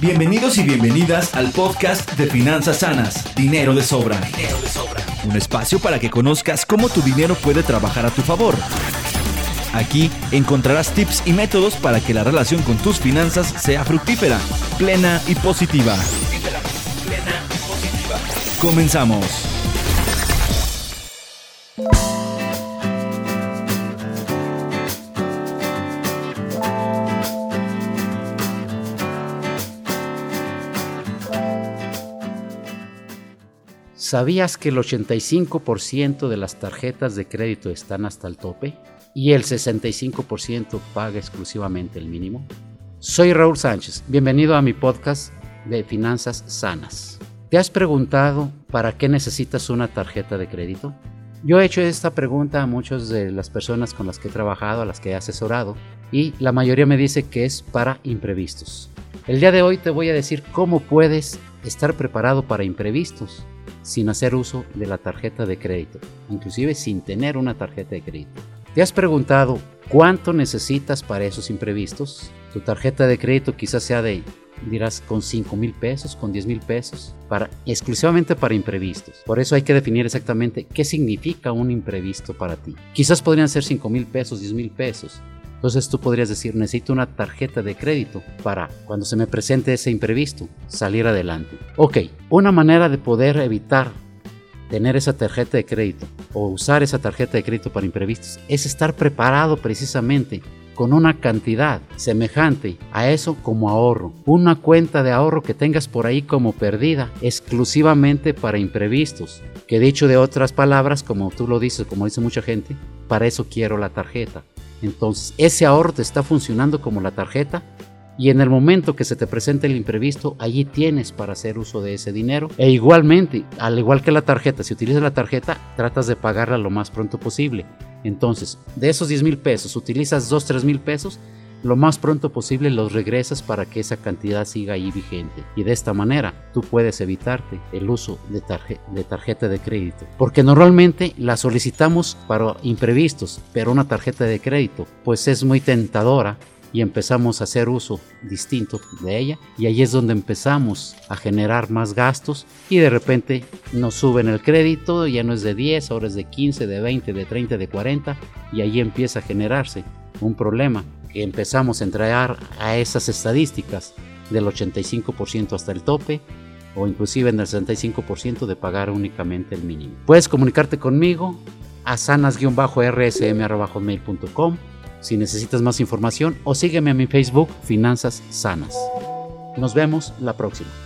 Bienvenidos y bienvenidas al podcast de Finanzas Sanas, Dinero de Sobra. Dinero de Sobra. Un espacio para que conozcas cómo tu dinero puede trabajar a tu favor. Aquí encontrarás tips y métodos para que la relación con tus finanzas sea fructífera, plena y positiva. plena y positiva. Comenzamos. ¿Sabías que el 85% de las tarjetas de crédito están hasta el tope y el 65% paga exclusivamente el mínimo? Soy Raúl Sánchez, bienvenido a mi podcast de Finanzas Sanas. ¿Te has preguntado para qué necesitas una tarjeta de crédito? Yo he hecho esta pregunta a muchas de las personas con las que he trabajado, a las que he asesorado, y la mayoría me dice que es para imprevistos. El día de hoy te voy a decir cómo puedes estar preparado para imprevistos sin hacer uso de la tarjeta de crédito, inclusive sin tener una tarjeta de crédito. ¿Te has preguntado cuánto necesitas para esos imprevistos? Tu tarjeta de crédito quizás sea de, dirás, con 5 mil pesos, con 10 mil pesos, para, exclusivamente para imprevistos. Por eso hay que definir exactamente qué significa un imprevisto para ti. Quizás podrían ser 5 mil pesos, 10 mil pesos, entonces tú podrías decir, necesito una tarjeta de crédito para cuando se me presente ese imprevisto, salir adelante. Ok, una manera de poder evitar tener esa tarjeta de crédito o usar esa tarjeta de crédito para imprevistos es estar preparado precisamente con una cantidad semejante a eso como ahorro. Una cuenta de ahorro que tengas por ahí como perdida exclusivamente para imprevistos. Que dicho de otras palabras, como tú lo dices, como dice mucha gente, para eso quiero la tarjeta. Entonces, ese ahorro te está funcionando como la tarjeta y en el momento que se te presente el imprevisto, allí tienes para hacer uso de ese dinero. E igualmente, al igual que la tarjeta, si utilizas la tarjeta, tratas de pagarla lo más pronto posible. Entonces, de esos 10 mil pesos, utilizas 2, 3 mil pesos, lo más pronto posible los regresas para que esa cantidad siga ahí vigente. Y de esta manera tú puedes evitarte el uso de, tarjeta de crédito. Porque normalmente la solicitamos para imprevistos, pero una tarjeta de crédito pues es muy tentadora y empezamos a hacer uso distinto de ella y ahí es donde empezamos a generar más gastos y de repente nos suben el crédito, ya no es de 10, ahora es de 15, de 20, de 30, de 40 y ahí empieza a generarse un problema empezamos a entregar a esas estadísticas del 85% hasta el tope o inclusive en el 65% de pagar únicamente el mínimo. Puedes comunicarte conmigo a sanas-rsm.com si necesitas más información o sígueme a mi Facebook Finanzas Sanas. Nos vemos la próxima.